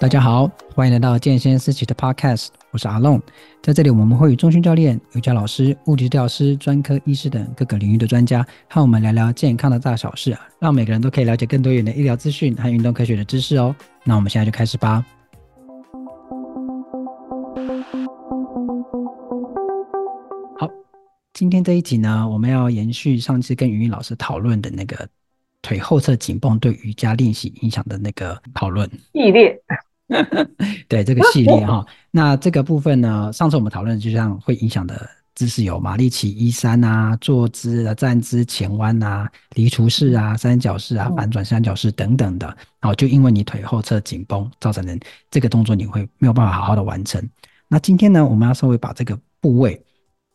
大家好，欢迎来到健先思齐的 Podcast，我是阿龙。在这里，我们会与中心教练、瑜伽老师、物理治疗师、专科医师等各个领域的专家，和我们聊聊健康的大小事，让每个人都可以了解更多元的医疗资讯和运动科学的知识哦。那我们现在就开始吧。好，今天这一集呢，我们要延续上次跟云云老师讨论的那个腿后侧紧绷对瑜伽练习影响的那个讨论系列。对这个系列哈，那这个部分呢，上次我们讨论就像会影响的姿势有马力奇一三啊、坐姿啊、站姿、前弯啊、离除式啊、三角式啊、反转三角式等等的，然后就因为你腿后侧紧绷造成的这个动作你会没有办法好好的完成。那今天呢，我们要稍微把这个部位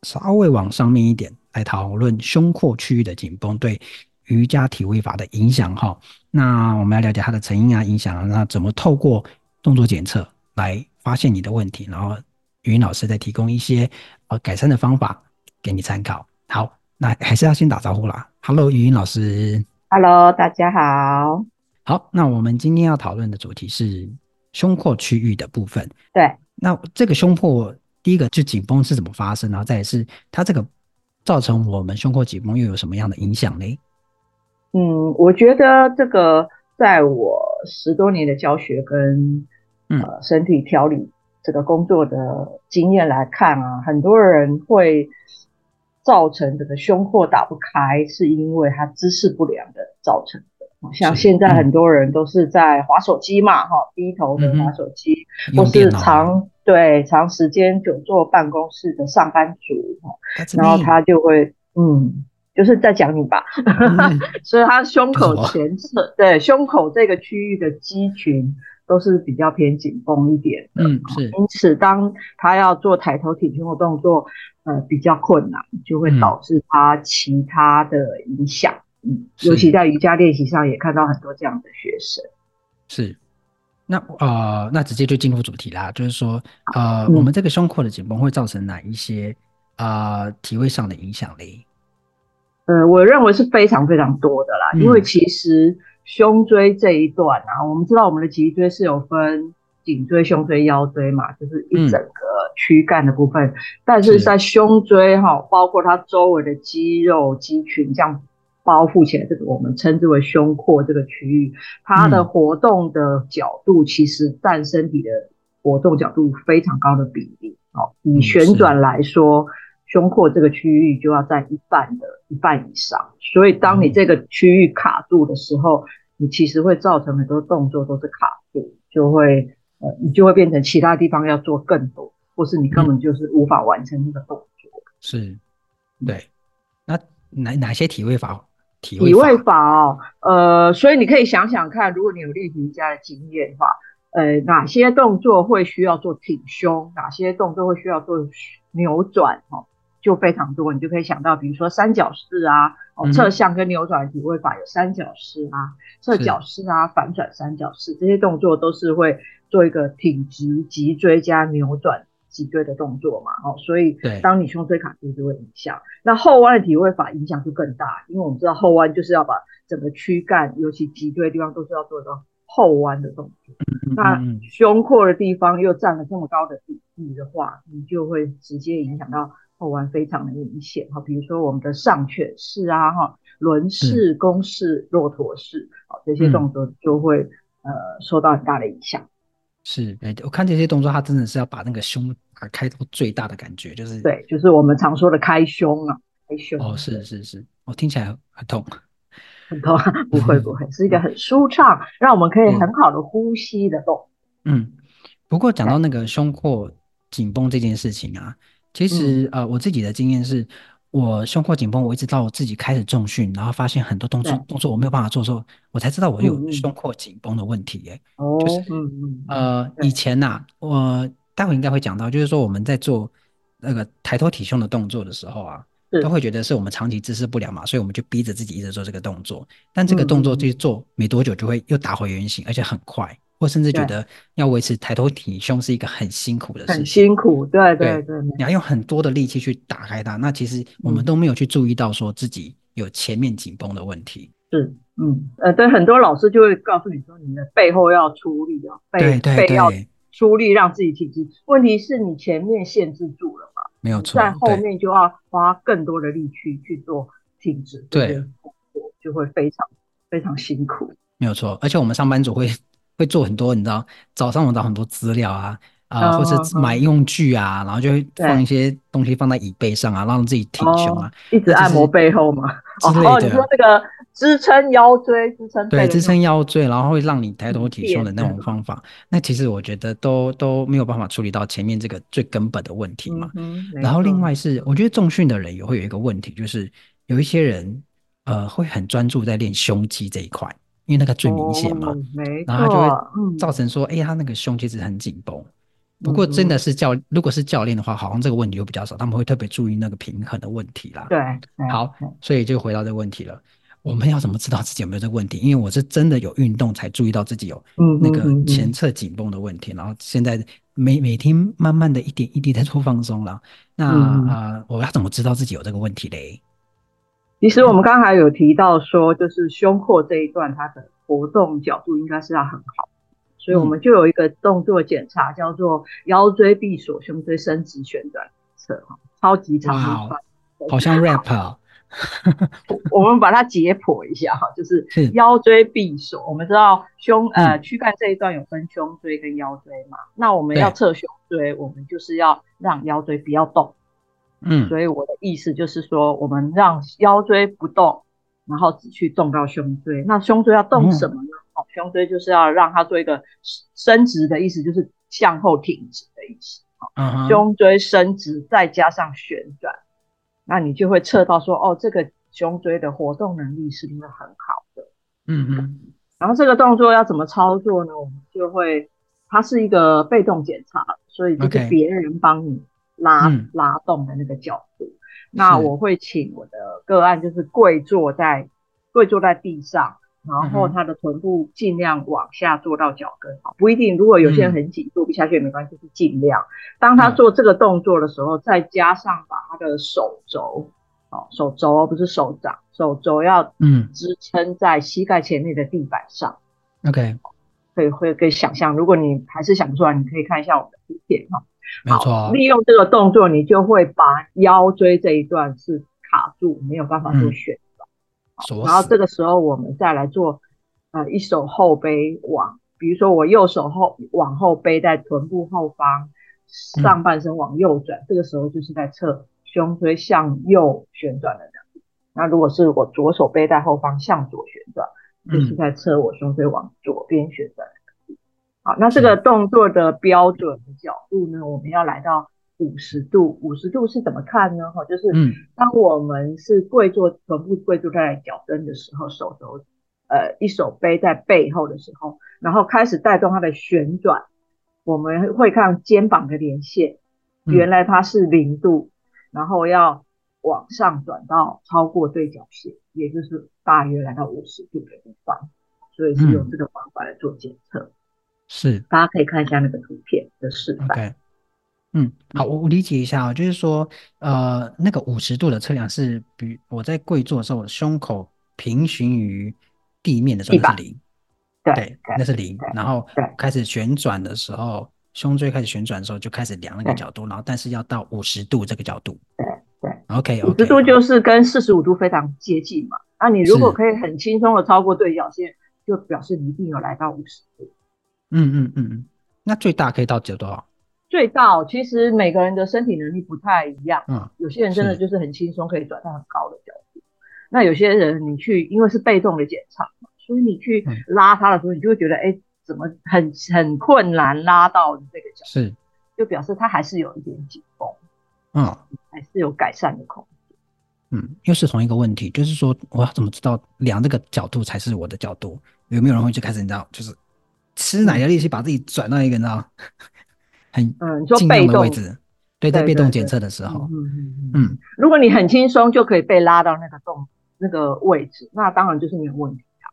稍微往上面一点来讨论胸廓区域的紧绷对瑜伽体位法的影响哈。那我们要了解它的成因啊、影响啊，那怎么透过动作检测来发现你的问题，然后语音老师再提供一些呃改善的方法给你参考。好，那还是要先打招呼啦。Hello，语音老师。Hello，大家好。好，那我们今天要讨论的主题是胸廓区域的部分。对，那这个胸廓第一个就紧绷是怎么发生，然后再来是它这个造成我们胸廓紧绷又有什么样的影响呢？嗯，我觉得这个在我十多年的教学跟呃，身体调理这个工作的经验来看啊，很多人会造成这个胸廓打不开，是因为他姿势不良的造成的。像现在很多人都是在滑手机嘛，哈，低头的滑手机，或是长对长时间久坐办公室的上班族，哈，然后他就会，嗯，就是在讲你吧，所以他胸口前侧，对胸口这个区域的肌群。都是比较偏紧绷一点的，嗯，是。因此，当他要做抬头挺胸的动作，呃，比较困难，就会导致他其他的影响。嗯，尤其在瑜伽练习上，也看到很多这样的学生。是。那呃，那直接就进入主题啦，就是说，呃，嗯、我们这个胸廓的紧绷会造成哪一些呃体位上的影响呢？呃，我认为是非常非常多的啦，嗯、因为其实。胸椎这一段啊，我们知道我们的脊椎是有分颈椎、胸椎、腰椎嘛，就是一整个躯干的部分。嗯、但是在胸椎哈，包括它周围的肌肉肌群这样包覆起来，这个我们称之为胸廓这个区域，它的活动的角度其实占身体的活动角度非常高的比例。哦，以旋转来说。胸廓这个区域就要在一半的一半以上，所以当你这个区域卡住的时候，嗯、你其实会造成很多动作都是卡住，就会呃，你就会变成其他地方要做更多，或是你根本就是无法完成那个动作。嗯、是，对。那哪哪些体位法？体位法，体位法哦，呃，所以你可以想想看，如果你有练瑜伽的经验的话，呃，哪些动作会需要做挺胸？哪些动作会需要做扭转？哦。就非常多，你就可以想到，比如说三角式啊，哦，侧向跟扭转体位法有三角式啊，侧角式啊，反转三角式，这些动作都是会做一个挺直脊椎加扭转脊椎的动作嘛，哦，所以当你胸椎卡住就会影响。那后弯的体位法影响就更大，因为我们知道后弯就是要把整个躯干，尤其脊椎的地方都是要做到后弯的动作。那胸廓的地方又占了这么高的比例的话，你就会直接影响到。后弯非常的明显哈，比如说我们的上犬式啊，哈，轮式、弓式、骆驼式，好，这些动作就会、嗯、呃受到很大的影响。是，哎，我看这些动作，它真的是要把那个胸打开到最大的感觉，就是对，就是我们常说的开胸啊，开胸。哦，是是是，我、哦、听起来很痛，很痛，不会不会，是一个很舒畅，让我们可以很好的呼吸的动。嗯，不过讲到那个胸廓紧绷这件事情啊。其实，呃，我自己的经验是，我胸廓紧绷，我一直到我自己开始重训，然后发现很多动作动作我没有办法做的时候，我才知道我有胸廓紧绷的问题。耶，就是，嗯呃，以前呐，我待会应该会讲到，就是说我们在做那个抬头挺胸的动作的时候啊，都会觉得是我们长期姿势不良嘛，所以我们就逼着自己一直做这个动作，但这个动作就做没多久就会又打回原形，而且很快。或甚至觉得要维持抬头挺胸是一个很辛苦的事情，很辛苦，对对对，对，你要用很多的力气去打开它。那其实我们都没有去注意到说自己有前面紧绷的问题。是，嗯，呃，对，很多老师就会告诉你说，你的背后要出力啊，背背要出力让自己挺直。问题是你前面限制住了嘛？没有错，在后面就要花更多的力气去做挺直，对，就会非常非常辛苦。没有错，而且我们上班族会会做很多，你知道，早上我找很多资料啊。啊、呃，或者买用具啊，然后就会放一些东西放在椅背上啊，让自己挺胸啊、哦，一直按摩背后嘛。哦，你说这个支撑腰椎、支撑对支撑腰椎，然后会让你抬头挺胸的那种方法，那其实我觉得都都没有办法处理到前面这个最根本的问题嘛。嗯、然后另外是，我觉得重训的人也会有一个问题，就是有一些人呃会很专注在练胸肌这一块，因为那个最明显嘛。哦、然后他就会造成说，哎、嗯，他那个胸其实很紧绷。不过真的是教，如果是教练的话，好像这个问题又比较少，他们会特别注意那个平衡的问题啦。对，好，所以就回到这个问题了。我们要怎么知道自己有没有这个问题？因为我是真的有运动才注意到自己有那个前侧紧绷的问题，然后现在每每天慢慢的一点一滴在做放松了。那啊、呃，我要怎么知道自己有这个问题嘞？其实我们刚才有提到说，就是胸廓这一段，它的活动角度应该是要很好。所以我们就有一个动作检查，叫做腰椎闭锁、胸椎伸直旋转测，哈，超级长一段，好像 rap 啊。我们把它解剖一下哈，就是腰椎闭锁。我们知道胸呃躯干这一段有分胸椎跟腰椎嘛，那我们要测胸椎，我们就是要让腰椎不要动。嗯，所以我的意思就是说，我们让腰椎不动，然后只去动到胸椎。那胸椎要动什么呢？嗯哦，胸椎就是要让它做一个伸直的意思，就是向后挺直的意思。嗯，胸椎伸直再加上旋转，那你就会测到说，哦，这个胸椎的活动能力是不是很好的？嗯嗯。然后这个动作要怎么操作呢？我们就会，它是一个被动检查，所以就是别人帮你拉.拉动的那个角度。嗯。那我会请我的个案就是跪坐在跪坐在地上。然后他的臀部尽量往下坐到脚跟，好，不一定。如果有些人很紧，坐不下去也没关系，就是尽量。当他做这个动作的时候，再加上把他的手肘，哦，手肘不是手掌，手肘要嗯支撑在膝盖前面的地板上。OK，可以会可以想象，如果你还是想不出来，你可以看一下我们的图片哈。没错，利用这个动作，你就会把腰椎这一段是卡住，没有办法做旋转。然后这个时候，我们再来做，呃，一手后背往，比如说我右手后往后背在臀部后方，上半身往右转，嗯，这个时候就是在侧胸椎向右旋转的能力。那如果是我左手背在后方向左旋转，就是在侧我胸椎往左边旋转。好，那这个动作的标准的角度呢，我们要来到。五十度，五十度是怎么看呢？哈，就是当我们是跪坐，臀部跪坐在脚跟的时候，手肘呃一手背在背后的时候，然后开始带动它的旋转，我们会看肩膀的连线，原来它是零度，然后要往上转到超过对角线，也就是大约来到五十度的地方，所以是用这个方法来做检测。是，大家可以看一下那个图片的示范。Okay. 嗯，好，我我理解一下啊，就是说，呃，那个五十度的测量是，比我在跪坐的时候，我胸口平行于地面的时候是零，对，对，那是零，然后开始旋转的时候，胸椎开始旋转的时候就开始量那个角度，然后但是要到五十度这个角度，对对，OK，五十度就是跟四十五度非常接近嘛，那你如果可以很轻松的超过对角线，就表示你一定有来到五十度。嗯嗯嗯嗯，那最大可以到几多？少？最大其实每个人的身体能力不太一样，嗯，有些人真的就是很轻松可以转到很高的角度，那有些人你去因为是被动的检查嘛，所以你去拉他的时候，你就会觉得哎、嗯，怎么很很困难拉到这个角度，是，就表示他还是有一点紧绷，嗯，还是有改善的空间，嗯，又是同一个问题，就是说我要怎么知道量这个角度才是我的角度？有没有人会就开始你知道，就是吃奶的力气把自己转到一个你知道？很嗯，被动的位置，对，在被动检测的时候，嗯嗯嗯，如果你很轻松就可以被拉到那个动那个位置，那当然就是没有问题啊。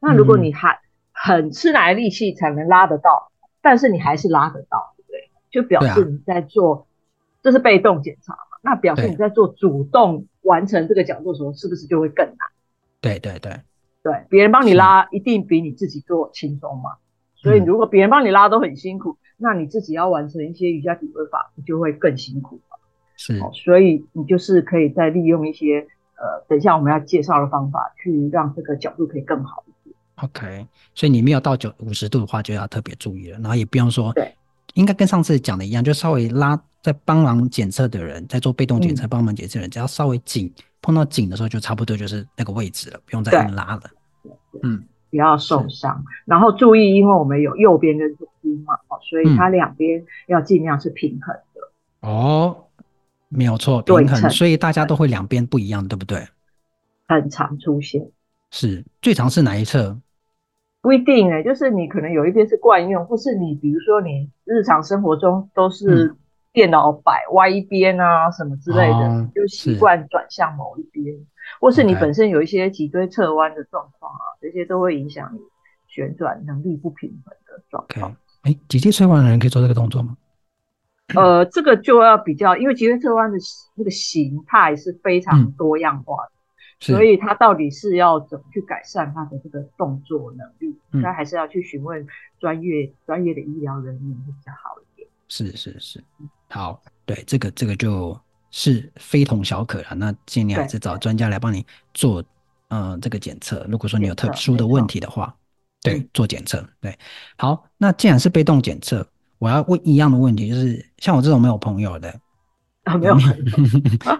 那如果你还很吃奶的力气才能拉得到，但是你还是拉得到，对不对？就表示你在做，这是被动检查嘛？那表示你在做主动完成这个角度的时候，是不是就会更难？对对对。对，别人帮你拉一定比你自己做轻松嘛。所以如果别人帮你拉都很辛苦，嗯，那你自己要完成一些瑜伽体位法，你就会更辛苦嘛。是，所以你就是可以再利用一些呃，等一下我们要介绍的方法，去让这个角度可以更好一点。OK，所以你没有到九五十度的话，就要特别注意了。然后也不用说，对，应该跟上次讲的一样，就稍微拉，在帮忙检测的人，在做被动检测帮忙检测的人，嗯，只要稍微紧碰到紧的时候，就差不多就是那个位置了，不用再硬拉了。嗯。不要受伤，然后注意，因为我们有右边跟左边嘛，所以它两边要尽量是平衡的。嗯、哦，没有错，平衡，所以大家都会两边不一样，对不对？很常出现，是最常是哪一侧？不一定哎、欸，就是你可能有一边是惯用，或是你比如说你日常生活中都是电脑摆歪一边啊什么之类的，嗯、就习惯转向某一边。或是你本身有一些脊椎侧弯的状况啊.这些都会影响你旋转能力不平衡的状况。哎、okay.，脊椎侧弯的人可以做这个动作吗？呃，这个就要比较，因为脊椎侧弯的那个形态是非常多样化的，嗯、所以它到底是要怎么去改善它的这个动作能力，应、嗯、该还是要去询问专业专业的医疗人员会比较好一点。是是是，好，对，这个这个就。是非同小可了，那尽量还是找专家来帮你做，呃，这个检测。如果说你有特殊的问题的话，对，做检测。对，好，那既然是被动检测，我要问一样的问题，就是像我这种没有朋友的，啊、没有没有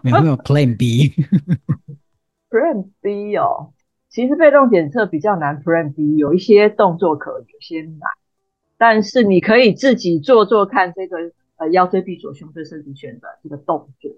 没有没有 Plan B，Plan B 哦，其实被动检测比较难，Plan B 有一些动作可以，有些难，但是你可以自己做做看这个。呃，腰椎闭锁、胸椎伸直旋转这个动作，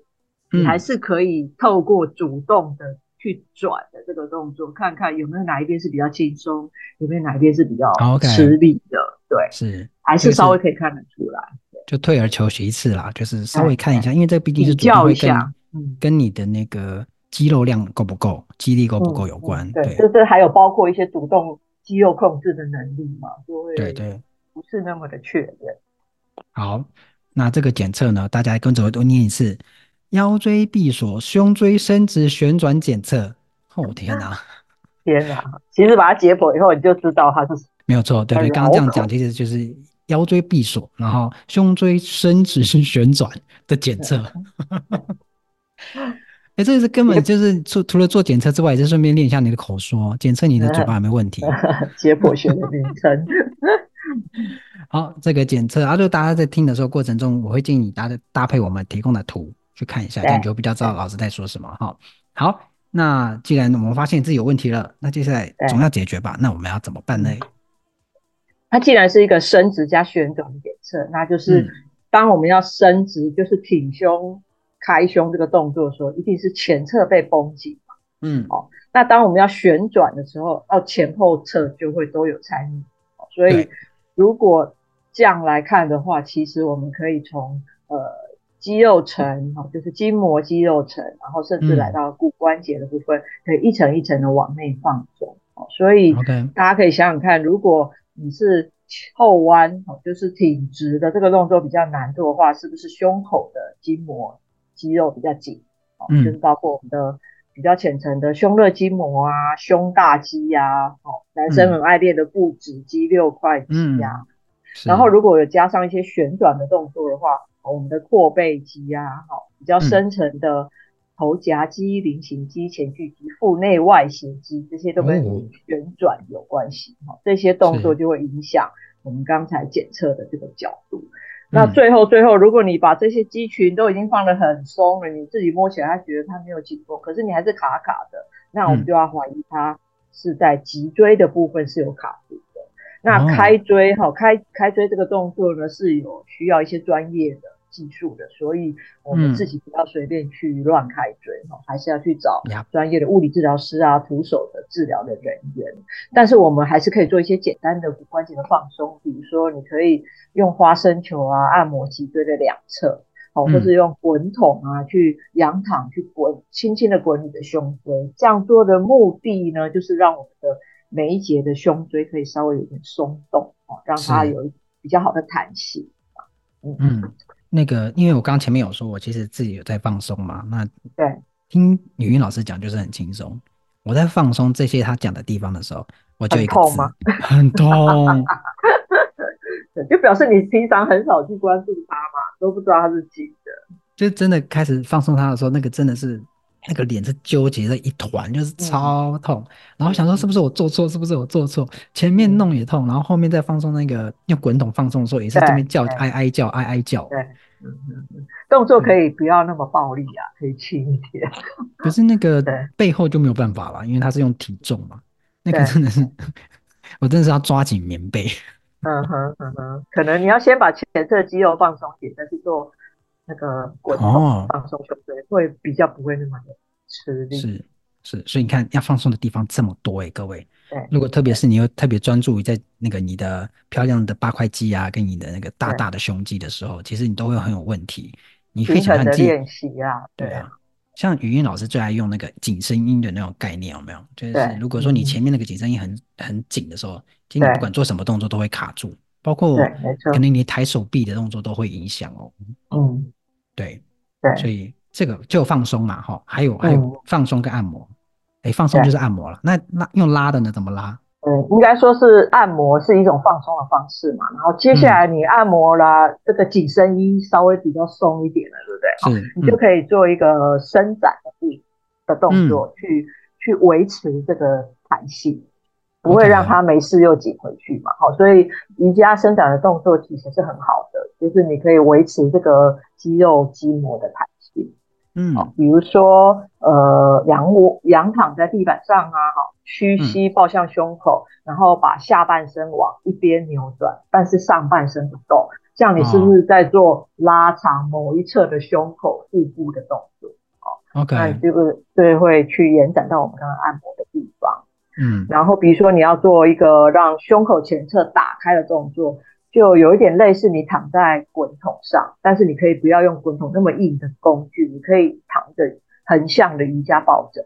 你还是可以透过主动的去转的这个动作，嗯、看看有没有哪一边是比较轻松，有没有哪一边是比较吃力的。对，是还是稍微可以看得出来。就退而求其次啦，就是稍微看一下，因为这毕竟是主动会跟嗯跟你的那个肌肉量够不够、肌力够不够有关。对，就是还有包括一些主动肌肉控制的能力嘛，就会对对不是那么的确认。好。那这个检测呢，大家跟着我都念一次：腰椎闭锁、胸椎伸直旋转检测。哦天哪，天哪！其实把它解剖以后，你就知道它是没有错。对对，刚刚这样讲，其实就是腰椎闭锁，然后胸椎伸直是旋转的检测。哎，这个是根本就是除除了做检测之外，也是顺便练一下你的口说，检测你的嘴巴有没有问题。解剖学的名称。好，这个检测啊，就大家在听的时候过程中，我会建议你搭搭配我们提供的图去看一下，这样就比较知道老师在说什么哈。好，那既然我们发现自己有问题了，那接下来总要解决吧？那我们要怎么办呢？它既然是一个伸直加旋转的检测，那就是当我们要伸直，就是挺胸、开胸这个动作的时候，一定是前侧被绷紧嘛。嗯，好。那当我们要旋转的时候，哦，前后侧就会都有参与，所以如果这样来看的话，其实我们可以从呃肌肉层，哈就是筋膜肌肉层，然后甚至来到骨关节的部分，嗯、可以一层一层的往内放松。哦所以大家可以想想看，如果你是后弯，哦就是挺直的这个动作比较难做的话，是不是胸口的筋膜肌肉比较紧？哦，就是包括我们的比较浅层的胸肋筋膜啊、胸大肌呀、啊，哦，男生很爱练的腹直肌、六块肌呀。然后如果有加上一些旋转的动作的话，我们的阔背肌啊，好，比较深层的头夹肌、菱形肌、前锯肌、腹内外斜肌，这些都跟旋转有关系。哈，这些动作就会影响我们刚才检测的这个角度。那最后最后，如果你把这些肌群都已经放得很松了，你自己摸起来还觉得它没有紧绷，可是你还是卡卡的，那我们就要怀疑它是在脊椎的部分是有卡住的。那开椎哈，开开椎这个动作呢，是有需要一些专业的技术的，所以我们自己不要随便去乱开椎哈，还是要去找专业的物理治疗师啊、徒手的治疗的人员。但是我们还是可以做一些简单的骨关节的放松，比如说你可以用花生球啊按摩脊椎的两侧，好，或是用滚筒啊去仰躺去滚，轻轻的滚你的胸椎。这样做的目的呢，就是让我们的。每一节的胸椎可以稍微有点松动哦，让它有比较好的弹性。嗯嗯，那个，因为我刚刚前面有说，我其实自己有在放松嘛，那对，听语音老师讲就是很轻松。我在放松这些他讲的地方的时候，我就一个字，很痛吗？很痛。就表示你平常很少去关注他嘛，都不知道他是紧的。就真的开始放松他的时候，那个真的是那个脸是纠结的一团，就是超痛。嗯、然后想说是不是我做错，是不是我做错？前面弄也痛，然后后面再放松那个用滚筒放松的时候，也是这边叫哀哀叫哀哀叫。对，嗯嗯嗯，动作可以不要那么暴力啊，可以轻一点。可是那个背后就没有办法了，因为他是用体重嘛，那个真的是 我真的是要抓紧棉被。嗯哼嗯哼，可能你要先把前侧肌肉放松点，再去做那个滚筒放松胸椎，会比较不会那么的吃力。是是，所以你看要放松的地方这么多哎、欸，各位。对。如果特别是你又特别专注于在那个你的漂亮的八块肌啊，跟你的那个大大的胸肌的时候，其实你都会很有问题。你非常的练习啊，对啊。像语音老师最爱用那个紧身音的那种概念，有没有？就是如果说你前面那个紧身音很很紧的时候，其实你不管做什么动作都会卡住，包括可能你抬手臂的动作都会影响哦。嗯，对对，所以这个就放松嘛，哈，还有还有放松跟按摩，哎，放松就是按摩了。那那用拉的呢？怎么拉？嗯，应该说是按摩是一种放松的方式嘛。然后接下来你按摩啦，这个紧身衣稍微比较松一点了。对不对是，你就可以做一个伸展的力的动作，嗯、去去维持这个弹性，不会让它没事又紧回去嘛。好，所以瑜伽伸展的动作其实是很好的，就是你可以维持这个肌肉筋膜的弹性。嗯，比如说呃，仰卧仰躺在地板上啊，好，屈膝抱向胸口，嗯、然后把下半身往一边扭转，但是上半身不动。像你是不是在做拉长某一侧的胸口、腹部的动作？哦，OK，那你这个对会去延展到我们刚刚按摩。嗯，然后比如说你要做一个让胸口前侧打开的动作，就有一点类似你躺在滚筒上，但是你可以不要用滚筒那么硬的工具，你可以躺着横向的瑜伽抱枕，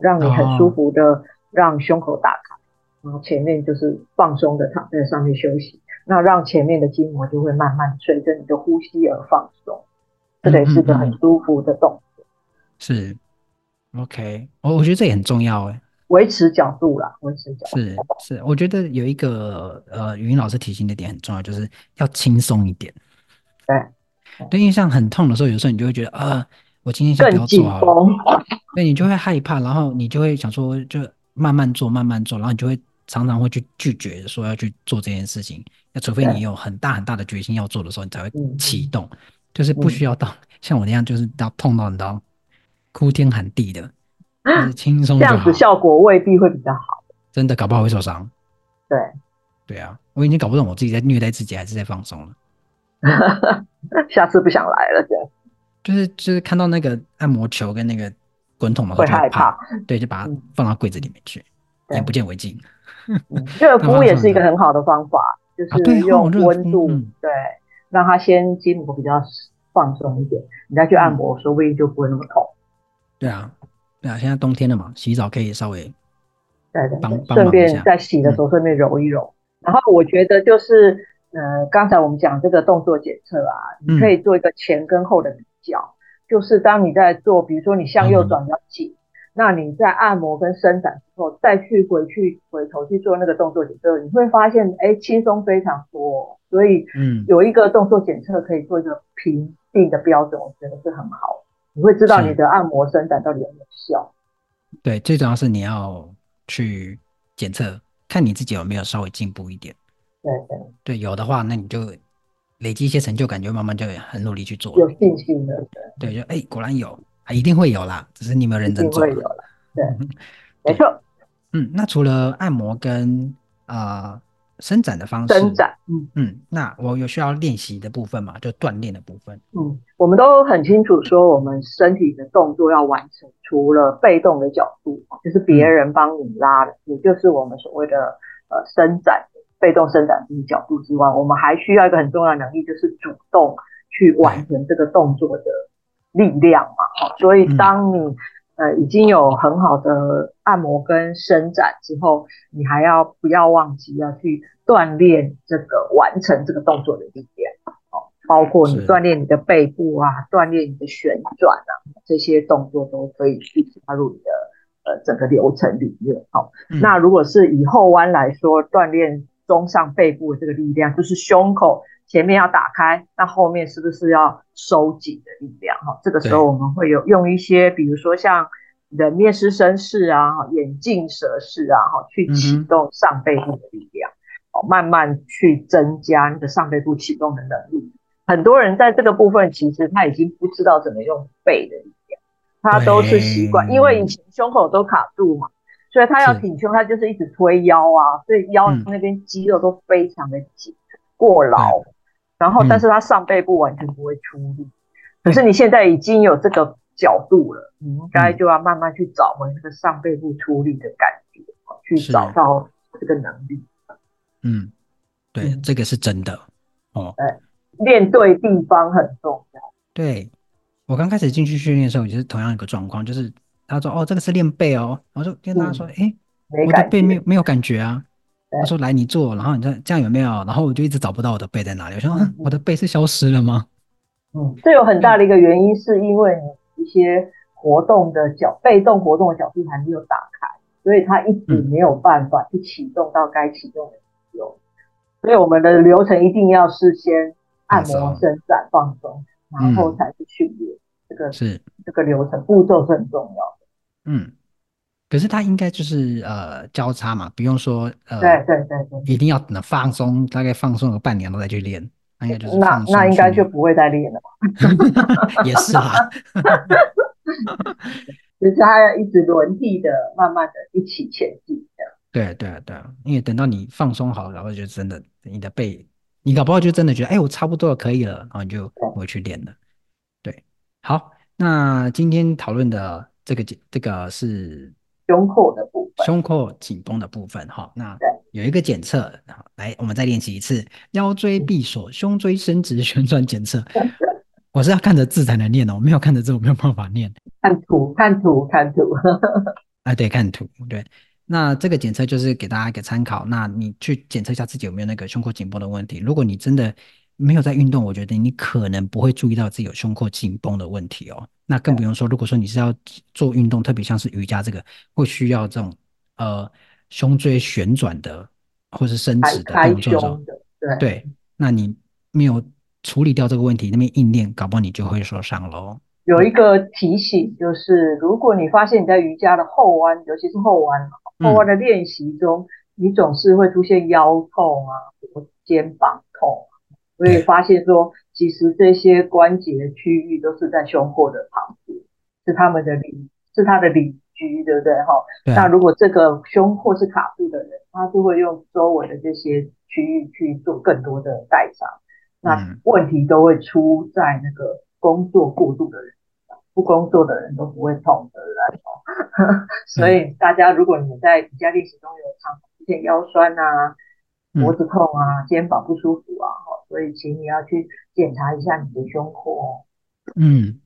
让你很舒服的让胸口打开，然后前面就是放松的躺在上面休息。那让前面的筋膜就会慢慢随着你的呼吸而放松，这得是个很舒服的动作。是，OK，我我觉得这也很重要哎，维持角度啦，维持角度。是是，我觉得有一个呃，语音老师提醒的点很重要，就是要轻松一点。对，对，因为像很痛的时候，有时候你就会觉得啊、呃，我今天先不要做好了，对，你就会害怕，然后你就会想说，就慢慢做，慢慢做，然后你就会常常会去拒绝说要去做这件事情。那除非你有很大很大的决心要做的时候，你才会启动，嗯、就是不需要到、嗯、像我那样，就是到痛到你知道哭天喊地的，就是轻松。这样子效果未必会比较好，真的搞不好会受伤。对，对啊，我已经搞不懂我自己在虐待自己还是在放松了。下次不想来了，这样。就是就是看到那个按摩球跟那个滚筒嘛，会害怕。对，就把它放到柜子里面去，眼、嗯、不见为净。热敷也是一个很好的方法。就是用温度，啊、对，让它先筋膜比较放松一点，你再去按摩，说不定就不会那么痛。对啊，对啊，现在冬天了嘛，洗澡可以稍微对对，顺便在洗的时候顺便揉一揉。然后我觉得就是，呃，刚才我们讲这个动作检测啊，你可以做一个前跟后的比较，就是当你在做，比如说你向右转比较紧。那你在按摩跟伸展之后，再去回去回头去做那个动作检测，你会发现，哎，轻松非常多。所以，嗯，有一个动作检测可以做一个评定的标准，我觉得是很好。你会知道你的按摩伸展到底有没有效。对，最重要是你要去检测，看你自己有没有稍微进步一点。对对对，有的话，那你就累积一些成就感，就慢慢就很努力去做，有信心的。对，对，就哎，果然有。啊，一定会有啦，只是你没有认真做。会有了，对，没错。嗯，那除了按摩跟啊、呃、伸展的方式，伸展，嗯嗯，那我有需要练习的部分嘛？就锻炼的部分。嗯，我们都很清楚说，我们身体的动作要完成，除了被动的角度，就是别人帮你拉的，嗯、也就是我们所谓的呃伸展、被动伸展的角度之外，我们还需要一个很重要的能力，就是主动去完成这个动作的。力量嘛，好，所以当你呃已经有很好的按摩跟伸展之后，你还要不要忘记要去锻炼这个完成这个动作的力量，哦，包括你锻炼你的背部啊，锻炼你的旋转啊，这些动作都可以去加入你的呃整个流程里面。好，嗯、那如果是以后弯来说，锻炼中上背部的这个力量，就是胸口前面要打开，那后面是不是要收紧的力量？哈，这个时候我们会有用一些，比如说像人面狮身式啊、眼镜蛇式啊，哈，去启动上背部的力量，哦、嗯，慢慢去增加你的上背部启动的能力。很多人在这个部分，其实他已经不知道怎么用背的力量，他都是习惯，因为以前胸口都卡住嘛，所以他要挺胸，他就是一直推腰啊，所以腰那边肌肉都非常的紧，过劳，然后但是他上背部完全不会出力。可是你现在已经有这个角度了，你应该就要慢慢去找回那个上背部出力的感觉，去找到这个能力。嗯，对，这个是真的哦。对。练对地方很重要。对，我刚开始进去训练的时候，也是同样一个状况，就是他说：“哦，这个是练背哦。”然后就跟他说：“哎、嗯，我的背没有没有感觉啊。”他说：“来，你做，然后你看这样有没有？”然后我就一直找不到我的背在哪里。我说：“嗯、我的背是消失了吗？”嗯，这有很大的一个原因，是因为你一些活动的角，被动活动的角度还没有打开，所以他一直没有办法去启动到该启动的肌肉。所以我们的流程一定要事先。按摩、伸展、放松，然后才是训练。这个是这个流程步骤是很重要的。嗯，可是它应该就是呃交叉嘛，不用说呃对对对对，一定要等放松，大概放松个半年都再去练，那应该就是那那应该就不会再练了吧？也是啊，就是它要一直轮替的，慢慢的一起前进这样。对对对，因为等到你放松好，然后就真的你的背。你搞不好就真的觉得，哎，我差不多可以了，然后你就回去练了。对，好，那今天讨论的这个这个是胸廓的部分，胸廓紧绷的部分。哈，那有一个检测，来，我们再练习一次腰椎闭锁、胸椎伸直旋转检测。我是要看着字才能念哦，没有看着字我没有办法念。看图，看图，看图。啊，对，看图，对。那这个检测就是给大家一个参考。那你去检测一下自己有没有那个胸廓紧绷的问题。如果你真的没有在运动，我觉得你可能不会注意到自己有胸廓紧绷的问题哦。那更不用说，如果说你是要做运动，特别像是瑜伽这个，会需要这种呃胸椎旋转的或是伸直的动作的时候，对对，那你没有处理掉这个问题，那边硬练，搞不好你就会受伤喽。有一个提醒，就是如果你发现你在瑜伽的后弯，尤其是后弯。后弯的练习中，嗯、你总是会出现腰痛啊，或肩膀痛，所以发现说，其实这些关节的区域都是在胸廓的旁边，是他们的邻，是他的邻居，对不对？哈，那如果这个胸廓是卡住的人，他就会用周围的这些区域去做更多的代偿，那问题都会出在那个工作过度的人。不工作的人都不会痛的人哦，所以大家如果你在瑜伽练习中有常出现腰酸啊、脖子痛啊、肩膀不舒服啊，所以请你要去检查一下你的胸廓哦。嗯，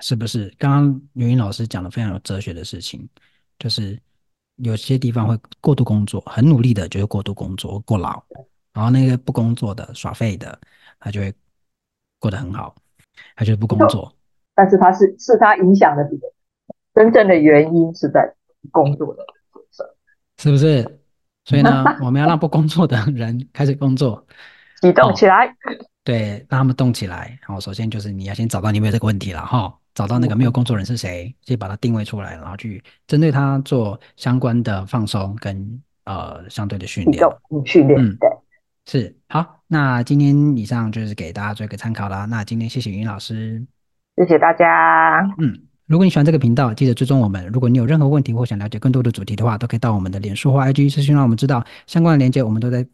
是不是？刚刚刘云老师讲的非常有哲学的事情，就是有些地方会过度工作，很努力的就是过度工作过劳，然后那个不工作的耍废的，他就会过得很好，他就不工作。但 是他是是他影响的点，真正的原因是在工作的是不是？所以呢，我们要让不工作的人开始工作，启动起来。哦，对，让他们动起来。然后首先就是你要先找到你有没有这个问题了哈，找到那个没有工作人是谁，先把它定位出来，然后去针对他做相关的放松跟呃相对的训练。训练，嗯，对，是好。那今天以上就是给大家做一个参考啦。那今天谢谢芸芸老师。谢谢大家。嗯，如果你喜欢这个频道，记得追踪我们。如果你有任何问题或想了解更多的主题的话，都可以到我们的脸书或 IG 私讯，让我们知道。相关的链接我们都在，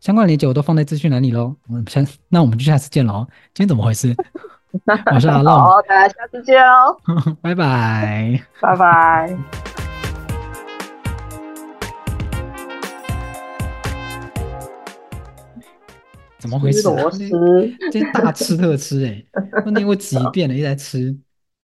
相关的链接我都放在资讯栏里喽。我们下，那我们就下次见喽。今天怎么回事？我是阿浪。好，大家下次见哦。拜拜。拜拜。怎么回事？螺丝，今天大吃特吃哎、欸！那天我几 遍了，一直在吃。